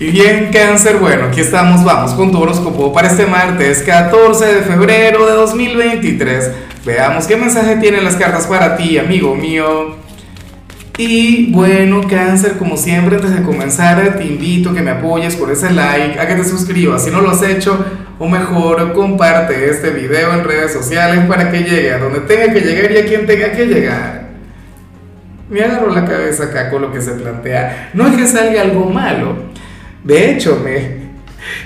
Y bien, cáncer, bueno, aquí estamos, vamos con tu horóscopo para este martes 14 de febrero de 2023. Veamos qué mensaje tienen las cartas para ti, amigo mío. Y bueno, cáncer, como siempre, antes de comenzar, te invito a que me apoyes por ese like, a que te suscribas si no lo has hecho, o mejor, comparte este video en redes sociales para que llegue a donde tenga que llegar y a quien tenga que llegar. Me agarro la cabeza acá con lo que se plantea. No es que salga algo malo de hecho, me...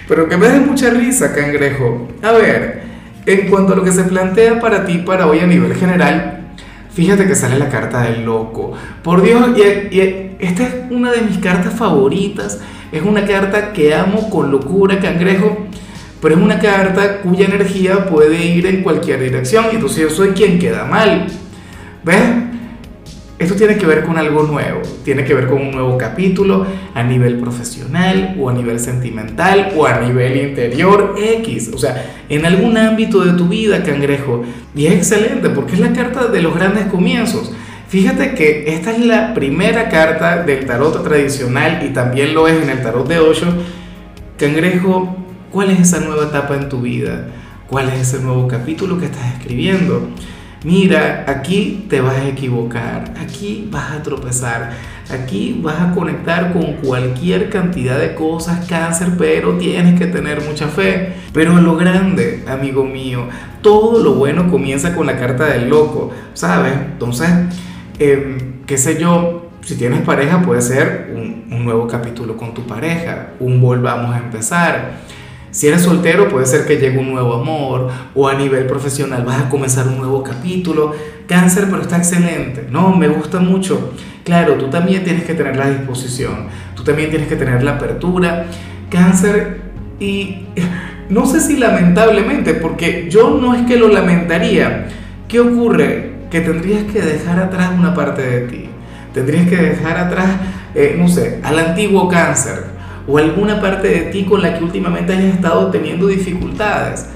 Pero que me dé mucha risa, cangrejo. A ver, en cuanto a lo que se plantea para ti, para hoy a nivel general, fíjate que sale la carta del loco. Por Dios, y, esta es una de mis cartas favoritas. Es una carta que amo con locura, cangrejo. Pero es una carta cuya energía puede ir en cualquier dirección. Y entonces yo soy quien queda mal. ¿Ves? Esto tiene que ver con algo nuevo, tiene que ver con un nuevo capítulo a nivel profesional o a nivel sentimental o a nivel interior X, o sea, en algún ámbito de tu vida, cangrejo. Y es excelente porque es la carta de los grandes comienzos. Fíjate que esta es la primera carta del tarot tradicional y también lo es en el tarot de Osho. Cangrejo, ¿cuál es esa nueva etapa en tu vida? ¿Cuál es ese nuevo capítulo que estás escribiendo? Mira, aquí te vas a equivocar, aquí vas a tropezar, aquí vas a conectar con cualquier cantidad de cosas, cáncer, pero tienes que tener mucha fe. Pero en lo grande, amigo mío, todo lo bueno comienza con la carta del loco, ¿sabes? Entonces, em, qué sé yo, si tienes pareja puede ser un, un nuevo capítulo con tu pareja, un volvamos a empezar si eres soltero puede ser que llegue un nuevo amor o a nivel profesional vas a comenzar un nuevo capítulo. Cáncer, pero está excelente. No, me gusta mucho. Claro, tú también tienes que tener la disposición, tú también tienes que tener la apertura. Cáncer, y no sé si lamentablemente, porque yo no es que lo lamentaría. ¿Qué ocurre? Que tendrías que dejar atrás una parte de ti. Tendrías que dejar atrás, eh, no sé, al antiguo cáncer o alguna parte de ti con la que últimamente hayas estado teniendo dificultades.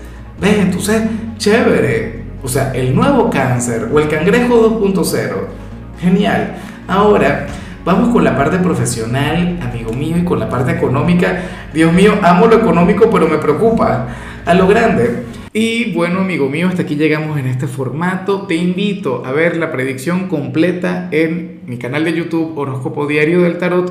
¿Ves? Entonces, chévere. O sea, el nuevo cáncer o el cangrejo 2.0. Genial. Ahora, vamos con la parte profesional, amigo mío, y con la parte económica. Dios mío, amo lo económico, pero me preocupa. A lo grande. Y bueno, amigo mío, hasta aquí llegamos en este formato. Te invito a ver la predicción completa en mi canal de YouTube Horóscopo Diario del Tarot